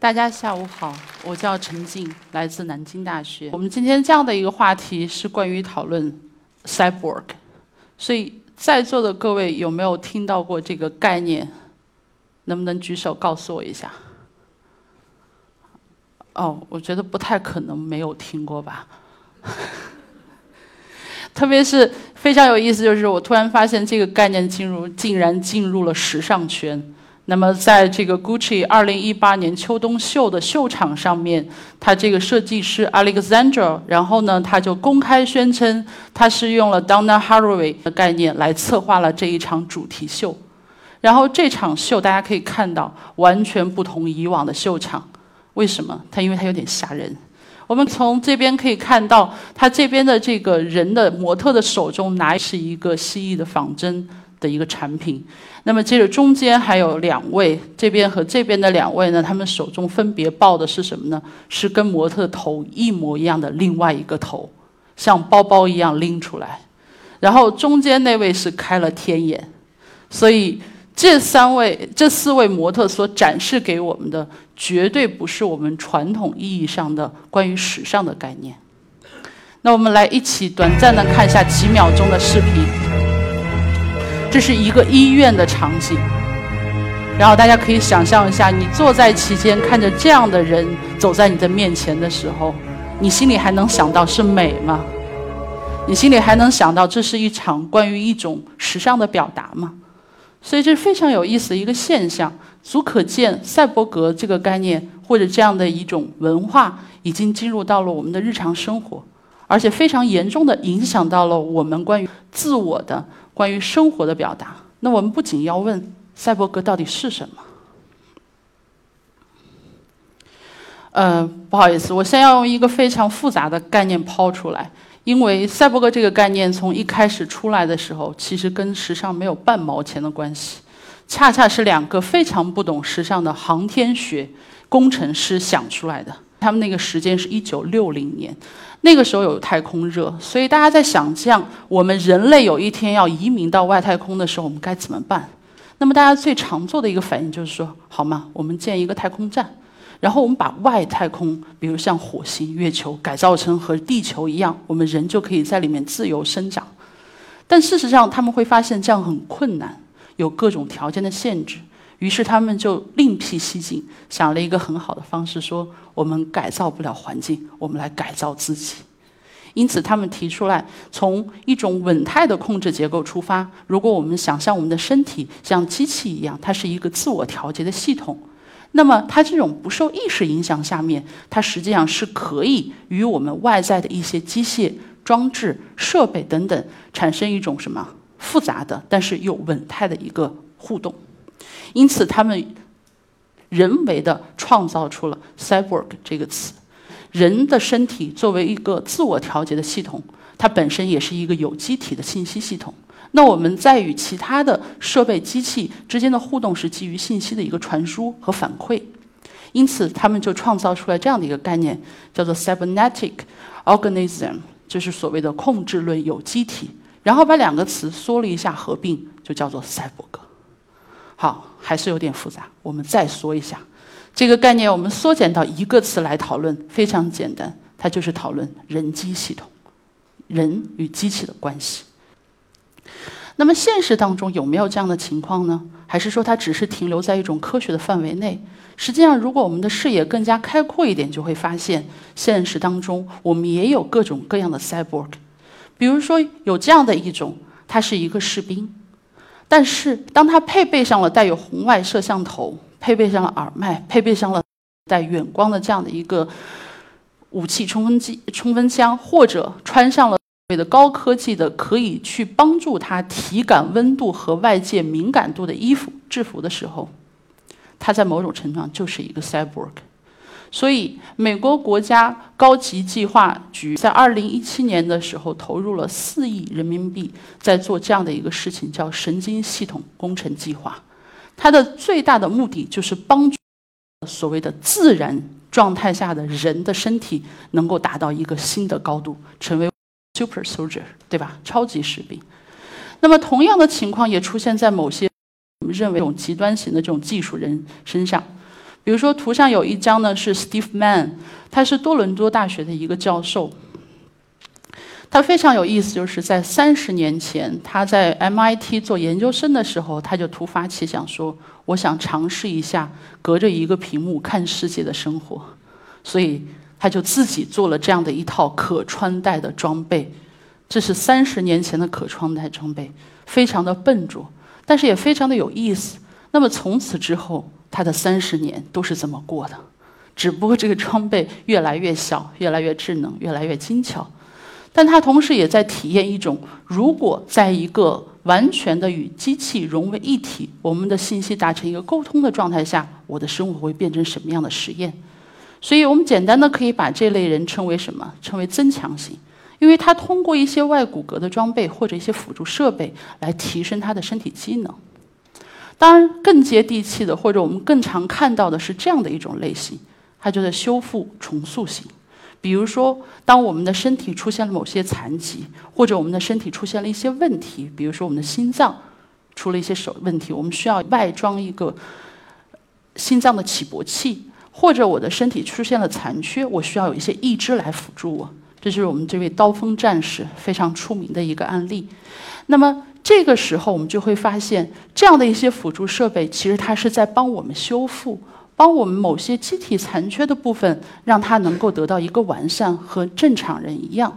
大家下午好，我叫陈静，来自南京大学。我们今天这样的一个话题是关于讨论 cyborg，所以在座的各位有没有听到过这个概念？能不能举手告诉我一下？哦，我觉得不太可能没有听过吧。特别是非常有意思，就是我突然发现这个概念进入，竟然进入了时尚圈。那么，在这个 Gucci 二零一八年秋冬秀的秀场上面，他这个设计师 Alexander，然后呢，他就公开宣称他是用了 Donna Haraway 的概念来策划了这一场主题秀。然后这场秀大家可以看到，完全不同以往的秀场。为什么？它因为它有点吓人。我们从这边可以看到，他这边的这个人的模特的手中拿是一个蜥蜴的仿真的一个产品。那么接着中间还有两位，这边和这边的两位呢，他们手中分别抱的是什么呢？是跟模特头一模一样的另外一个头，像包包一样拎出来。然后中间那位是开了天眼，所以这三位、这四位模特所展示给我们的，绝对不是我们传统意义上的关于时尚的概念。那我们来一起短暂的看一下几秒钟的视频。这是一个医院的场景，然后大家可以想象一下，你坐在其间看着这样的人走在你的面前的时候，你心里还能想到是美吗？你心里还能想到这是一场关于一种时尚的表达吗？所以这是非常有意思的一个现象，足可见赛博格这个概念或者这样的一种文化已经进入到了我们的日常生活，而且非常严重的影响到了我们关于自我的。关于生活的表达，那我们不仅要问赛博格到底是什么？呃，不好意思，我先要用一个非常复杂的概念抛出来，因为赛博格这个概念从一开始出来的时候，其实跟时尚没有半毛钱的关系，恰恰是两个非常不懂时尚的航天学工程师想出来的。他们那个时间是一九六零年。那个时候有太空热，所以大家在想象我们人类有一天要移民到外太空的时候，我们该怎么办？那么大家最常做的一个反应就是说：好吗？我们建一个太空站，然后我们把外太空，比如像火星、月球，改造成和地球一样，我们人就可以在里面自由生长。但事实上，他们会发现这样很困难，有各种条件的限制。于是他们就另辟蹊径，想了一个很好的方式，说我们改造不了环境，我们来改造自己。因此，他们提出来从一种稳态的控制结构出发。如果我们想象我们的身体像机器一样，它是一个自我调节的系统，那么它这种不受意识影响下面，它实际上是可以与我们外在的一些机械装置、设备等等产生一种什么复杂的，但是又稳态的一个互动。因此，他们人为的创造出了 “cyborg” 这个词。人的身体作为一个自我调节的系统，它本身也是一个有机体的信息系统。那我们在与其他的设备、机器之间的互动是基于信息的一个传输和反馈。因此，他们就创造出来这样的一个概念，叫做 “cybernetic organism”，就是所谓的控制论有机体。然后把两个词缩了一下，合并就叫做赛博格。好，还是有点复杂。我们再说一下这个概念，我们缩减到一个词来讨论，非常简单，它就是讨论人机系统，人与机器的关系。那么现实当中有没有这样的情况呢？还是说它只是停留在一种科学的范围内？实际上，如果我们的视野更加开阔一点，就会发现现实当中我们也有各种各样的 cyborg。比如说有这样的一种，他是一个士兵。但是，当他配备上了带有红外摄像头、配备上了耳麦、配备上了带远光的这样的一个武器冲锋机、冲锋枪，或者穿上了所谓的高科技的可以去帮助他体感温度和外界敏感度的衣服、制服的时候，他在某种程度上就是一个 cyborg。所以，美国国家高级计划局在二零一七年的时候投入了四亿人民币，在做这样的一个事情，叫神经系统工程计划。它的最大的目的就是帮助所谓的自然状态下的人的身体能够达到一个新的高度，成为 super soldier，对吧？超级士兵。那么，同样的情况也出现在某些我们认为这种极端型的这种技术人身上。比如说图上有一张呢是 Steve Mann，他是多伦多大学的一个教授。他非常有意思，就是在三十年前，他在 MIT 做研究生的时候，他就突发奇想说：“我想尝试一下隔着一个屏幕看世界的生活。”所以他就自己做了这样的一套可穿戴的装备。这是三十年前的可穿戴装备，非常的笨拙，但是也非常的有意思。那么从此之后，他的三十年都是这么过的，只不过这个装备越来越小，越来越智能，越来越精巧。但他同时也在体验一种，如果在一个完全的与机器融为一体，我们的信息达成一个沟通的状态下，我的生活会变成什么样的实验？所以我们简单的可以把这类人称为什么？称为增强型，因为他通过一些外骨骼的装备或者一些辅助设备来提升他的身体机能。当然，更接地气的，或者我们更常看到的是这样的一种类型，它就是修复重塑型。比如说，当我们的身体出现了某些残疾，或者我们的身体出现了一些问题，比如说我们的心脏出了一些手问题，我们需要外装一个心脏的起搏器，或者我的身体出现了残缺，我需要有一些义肢来辅助我。这就是我们这位刀锋战士非常出名的一个案例。那么这个时候，我们就会发现，这样的一些辅助设备，其实它是在帮我们修复。帮我们某些机体残缺的部分，让它能够得到一个完善，和正常人一样。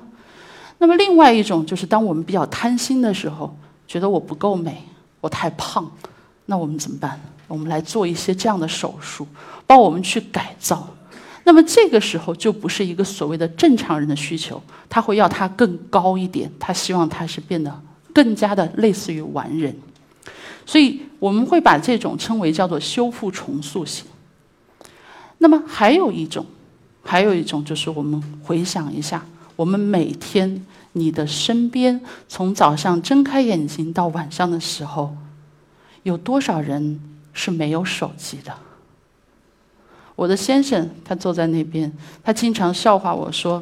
那么，另外一种就是，当我们比较贪心的时候，觉得我不够美，我太胖，那我们怎么办？我们来做一些这样的手术，帮我们去改造。那么这个时候就不是一个所谓的正常人的需求，他会要它更高一点，他希望它是变得更加的类似于完人。所以我们会把这种称为叫做修复重塑型。那么还有一种，还有一种就是我们回想一下，我们每天你的身边，从早上睁开眼睛到晚上的时候，有多少人是没有手机的？我的先生他坐在那边，他经常笑话我说：“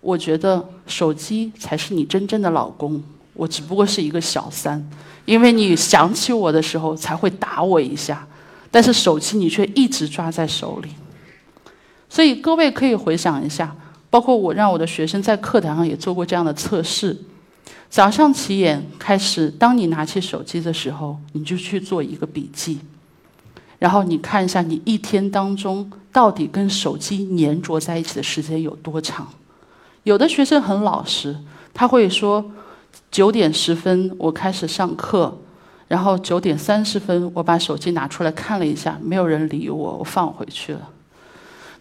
我觉得手机才是你真正的老公，我只不过是一个小三，因为你想起我的时候才会打我一下，但是手机你却一直抓在手里。”所以各位可以回想一下，包括我让我的学生在课堂上也做过这样的测试。早上起眼开始，当你拿起手机的时候，你就去做一个笔记，然后你看一下你一天当中到底跟手机粘着在一起的时间有多长。有的学生很老实，他会说九点十分我开始上课，然后九点三十分我把手机拿出来看了一下，没有人理我，我放回去了。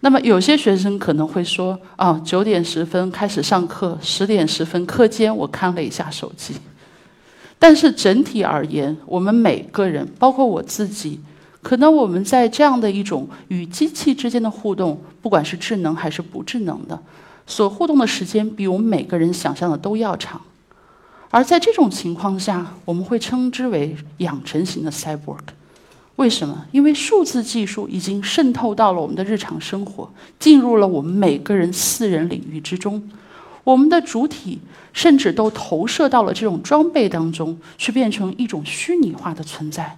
那么有些学生可能会说：“啊，九点十分开始上课，十点十分课间我看了一下手机。”但是整体而言，我们每个人，包括我自己，可能我们在这样的一种与机器之间的互动，不管是智能还是不智能的，所互动的时间比我们每个人想象的都要长。而在这种情况下，我们会称之为养成型的 cyborg。为什么？因为数字技术已经渗透到了我们的日常生活，进入了我们每个人私人领域之中。我们的主体甚至都投射到了这种装备当中，去变成一种虚拟化的存在。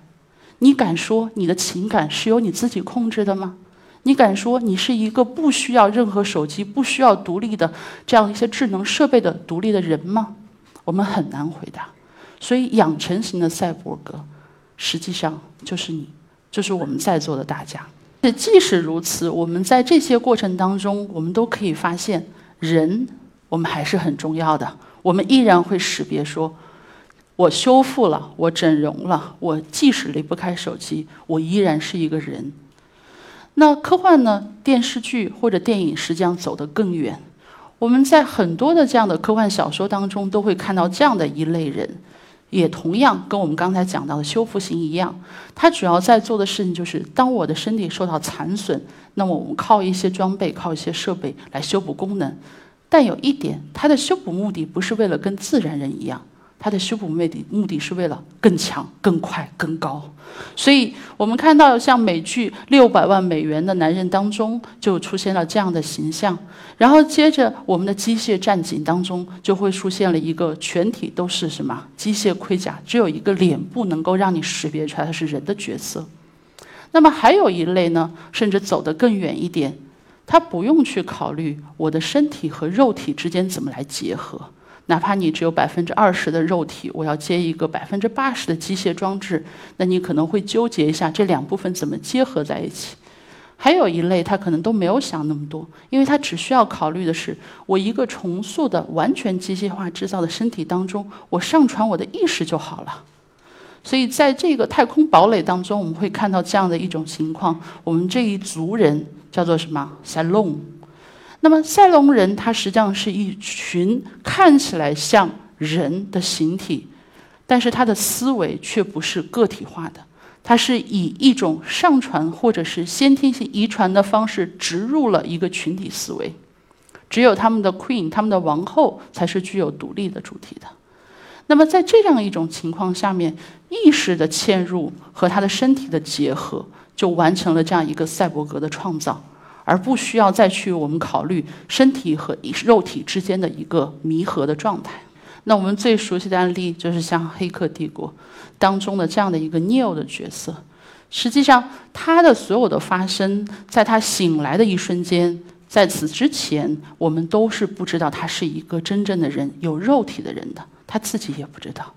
你敢说你的情感是由你自己控制的吗？你敢说你是一个不需要任何手机、不需要独立的这样一些智能设备的独立的人吗？我们很难回答。所以，养成型的赛博格。实际上就是你，就是我们在座的大家。即使如此，我们在这些过程当中，我们都可以发现，人我们还是很重要的。我们依然会识别说，我修复了，我整容了，我即使离不开手机，我依然是一个人。那科幻呢？电视剧或者电影实际上走得更远。我们在很多的这样的科幻小说当中，都会看到这样的一类人。也同样跟我们刚才讲到的修复型一样，他主要在做的事情就是，当我的身体受到残损，那么我们靠一些装备、靠一些设备来修补功能。但有一点，他的修补目的不是为了跟自然人一样。它的修补目的目的是为了更强、更快、更高，所以我们看到像美剧《六百万美元的男人》当中就出现了这样的形象，然后接着我们的机械战警当中就会出现了一个全体都是什么机械盔甲，只有一个脸部能够让你识别出来他是人的角色。那么还有一类呢，甚至走得更远一点，他不用去考虑我的身体和肉体之间怎么来结合，哪怕你只有百分之二十的肉体，我要接一个百分之八十的机械装置，那你可能会纠结一下这两部分怎么结合在一起。还有一类，他可能都没有想那么多，因为他只需要考虑的是，我一个重塑的、完全机械化制造的身体当中，我上传我的意识就好了。所以，在这个太空堡垒当中，我们会看到这样的一种情况：我们这一族人叫做什么？赛隆。那么，赛隆人他实际上是一群看起来像人的形体，但是他的思维却不是个体化的。他是以一种上传或者是先天性遗传的方式植入了一个群体思维，只有他们的 queen，他们的王后才是具有独立的主体的。那么在这样一种情况下面，意识的嵌入和他的身体的结合，就完成了这样一个赛博格的创造，而不需要再去我们考虑身体和肉体之间的一个弥合的状态。那我们最熟悉的案例就是像《黑客帝国》当中的这样的一个 Neo 的角色。实际上，他的所有的发生，在他醒来的一瞬间，在此之前，我们都是不知道他是一个真正的人，有肉体的人的。他自己也不知道。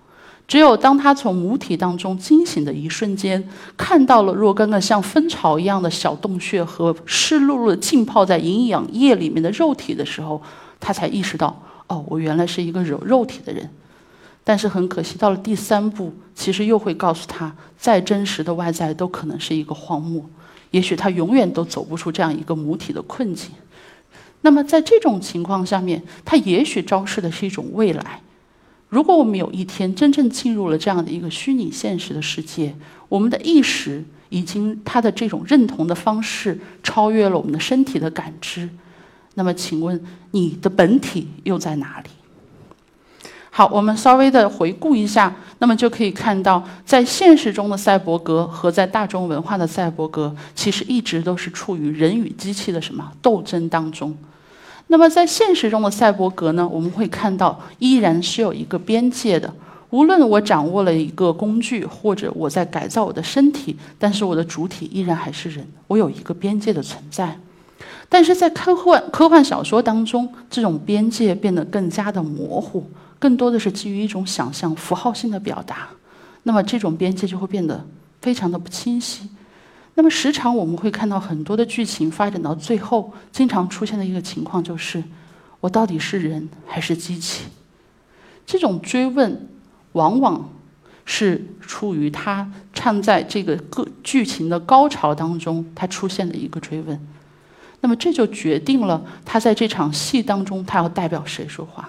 只有当他从母体当中惊醒的一瞬间，看到了若干个像蜂巢一样的小洞穴和湿漉漉的浸泡在营养液里面的肉体的时候，他才意识到。哦，我原来是一个有肉体的人，但是很可惜，到了第三步，其实又会告诉他，再真实的外在都可能是一个荒漠，也许他永远都走不出这样一个母体的困境。那么在这种情况下面，他也许昭示的是一种未来。如果我们有一天真正进入了这样的一个虚拟现实的世界，我们的意识已经他的这种认同的方式超越了我们的身体的感知。那么，请问你的本体又在哪里？好，我们稍微的回顾一下，那么就可以看到，在现实中的赛博格和在大众文化的赛博格，其实一直都是处于人与机器的什么斗争当中。那么在现实中的赛博格呢，我们会看到依然是有一个边界的。无论我掌握了一个工具，或者我在改造我的身体，但是我的主体依然还是人，我有一个边界的存在。但是在科幻科幻小说当中，这种边界变得更加的模糊，更多的是基于一种想象符号性的表达。那么这种边界就会变得非常的不清晰。那么时常我们会看到很多的剧情发展到最后，经常出现的一个情况就是：我到底是人还是机器？这种追问，往往是出于他唱在这个个剧情的高潮当中，他出现的一个追问。那么这就决定了他在这场戏当中，他要代表谁说话。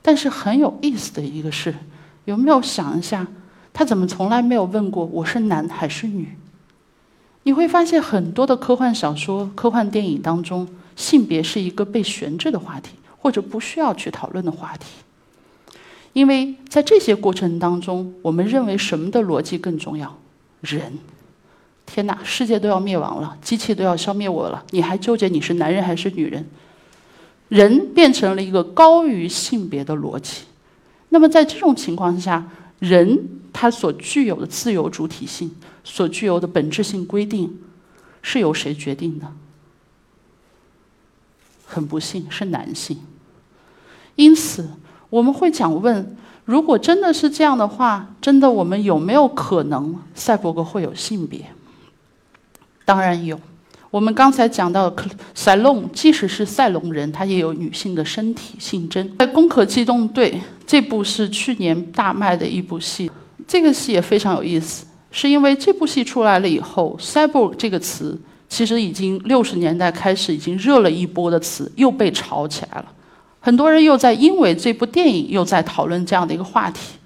但是很有意思的一个是，有没有想一下，他怎么从来没有问过我是男还是女？你会发现很多的科幻小说、科幻电影当中，性别是一个被悬置的话题，或者不需要去讨论的话题。因为在这些过程当中，我们认为什么的逻辑更重要？人。天哪，世界都要灭亡了，机器都要消灭我了，你还纠结你是男人还是女人？人变成了一个高于性别的逻辑。那么在这种情况下，人他所具有的自由主体性，所具有的本质性规定，是由谁决定的？很不幸，是男性。因此，我们会讲问：如果真的是这样的话，真的我们有没有可能赛博格会有性别？当然有，我们刚才讲到赛隆，即使是赛隆人，他也有女性的身体性征。在《攻壳机动队》这部是去年大卖的一部戏，这个戏也非常有意思，是因为这部戏出来了以后，cyborg 这个词其实已经六十年代开始已经热了一波的词，又被炒起来了，很多人又在因为这部电影又在讨论这样的一个话题。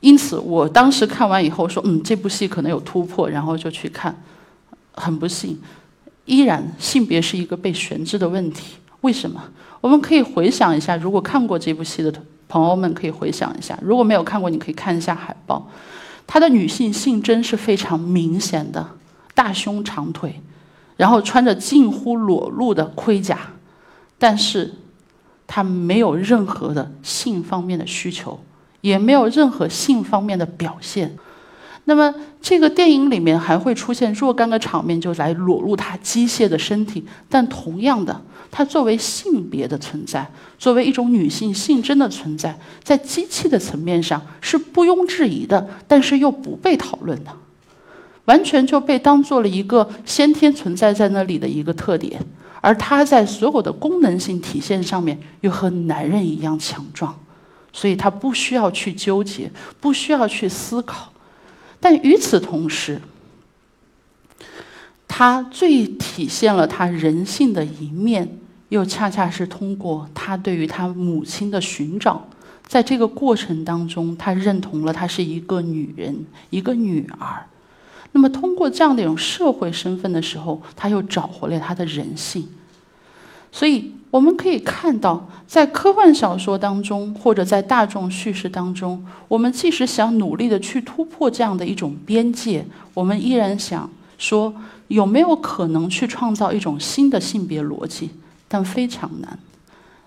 因此，我当时看完以后说，嗯，这部戏可能有突破，然后就去看。很不幸，依然性别是一个被悬置的问题。为什么？我们可以回想一下，如果看过这部戏的朋友们可以回想一下；如果没有看过，你可以看一下海报。她的女性性征是非常明显的，大胸长腿，然后穿着近乎裸露的盔甲，但是她没有任何的性方面的需求，也没有任何性方面的表现。那么这个电影里面还会出现若干个场面，就来裸露他机械的身体。但同样的，他作为性别的存在，作为一种女性性征的存在，在机器的层面上是毋庸置疑的，但是又不被讨论的，完全就被当做了一个先天存在在那里的一个特点。而他在所有的功能性体现上面，又和男人一样强壮，所以他不需要去纠结，不需要去思考。但与此同时，他最体现了他人性的一面，又恰恰是通过他对于他母亲的寻找，在这个过程当中，他认同了她是一个女人，一个女儿。那么，通过这样的一种社会身份的时候，他又找回了他的人性。所以，我们可以看到，在科幻小说当中，或者在大众叙事当中，我们即使想努力的去突破这样的一种边界，我们依然想说，有没有可能去创造一种新的性别逻辑？但非常难。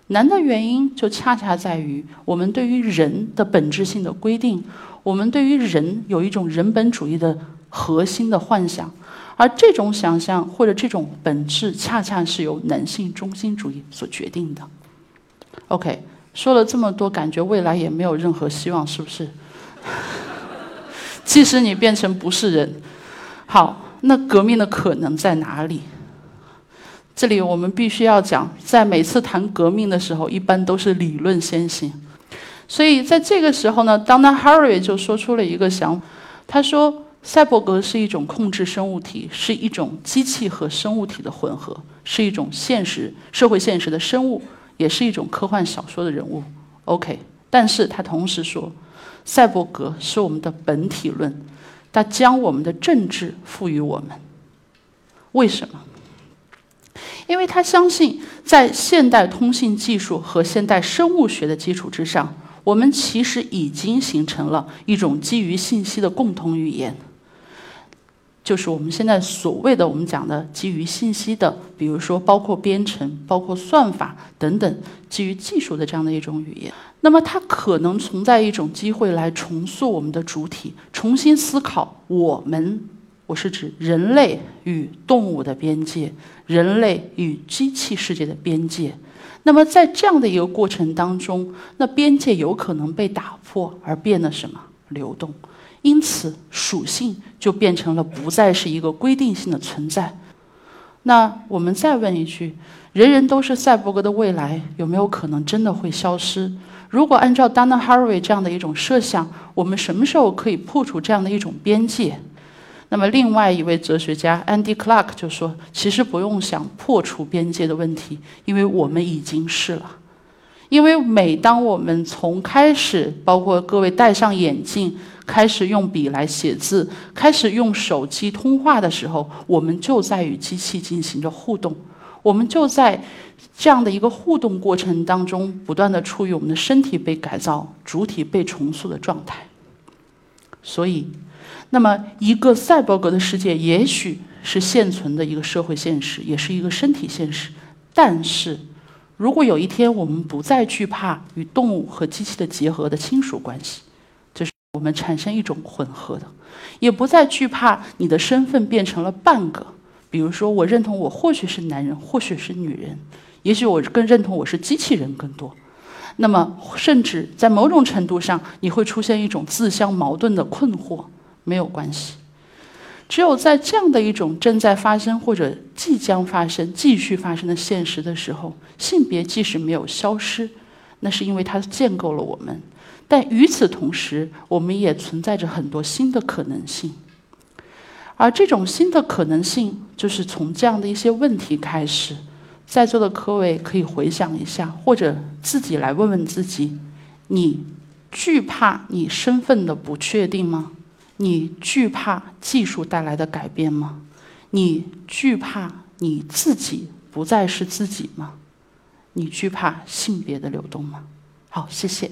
难的原因就恰恰在于，我们对于人的本质性的规定，我们对于人有一种人本主义的。核心的幻想，而这种想象或者这种本质，恰恰是由男性中心主义所决定的。OK，说了这么多，感觉未来也没有任何希望，是不是？即使你变成不是人，好，那革命的可能在哪里？这里我们必须要讲，在每次谈革命的时候，一般都是理论先行。所以在这个时候呢，Donna Harry 就说出了一个想法，他说。赛博格是一种控制生物体，是一种机器和生物体的混合，是一种现实社会现实的生物，也是一种科幻小说的人物。OK，但是他同时说，赛博格是我们的本体论，他将我们的政治赋予我们。为什么？因为他相信，在现代通信技术和现代生物学的基础之上，我们其实已经形成了一种基于信息的共同语言。就是我们现在所谓的我们讲的基于信息的，比如说包括编程、包括算法等等，基于技术的这样的一种语言。那么它可能存在一种机会来重塑我们的主体，重新思考我们，我是指人类与动物的边界，人类与机器世界的边界。那么在这样的一个过程当中，那边界有可能被打破，而变得什么流动。因此，属性就变成了不再是一个规定性的存在。那我们再问一句：人人都是赛博格的未来，有没有可能真的会消失？如果按照 Dana Haraway 这样的一种设想，我们什么时候可以破除这样的一种边界？那么，另外一位哲学家 Andy Clark 就说：“其实不用想破除边界的问题，因为我们已经是了。因为每当我们从开始，包括各位戴上眼镜。”开始用笔来写字，开始用手机通话的时候，我们就在与机器进行着互动。我们就在这样的一个互动过程当中，不断的处于我们的身体被改造、主体被重塑的状态。所以，那么一个赛博格的世界，也许是现存的一个社会现实，也是一个身体现实。但是，如果有一天我们不再惧怕与动物和机器的结合的亲属关系，就是我们产生一种混合的，也不再惧怕你的身份变成了半个。比如说，我认同我或许是男人，或许是女人，也许我更认同我是机器人更多。那么，甚至在某种程度上，你会出现一种自相矛盾的困惑。没有关系，只有在这样的一种正在发生或者即将发生、继续发生的现实的时候，性别即使没有消失，那是因为它建构了我们。但与此同时，我们也存在着很多新的可能性，而这种新的可能性，就是从这样的一些问题开始。在座的各位可以回想一下，或者自己来问问自己：你惧怕你身份的不确定吗？你惧怕技术带来的改变吗？你惧怕你自己不再是自己吗？你惧怕性别的流动吗？好，谢谢。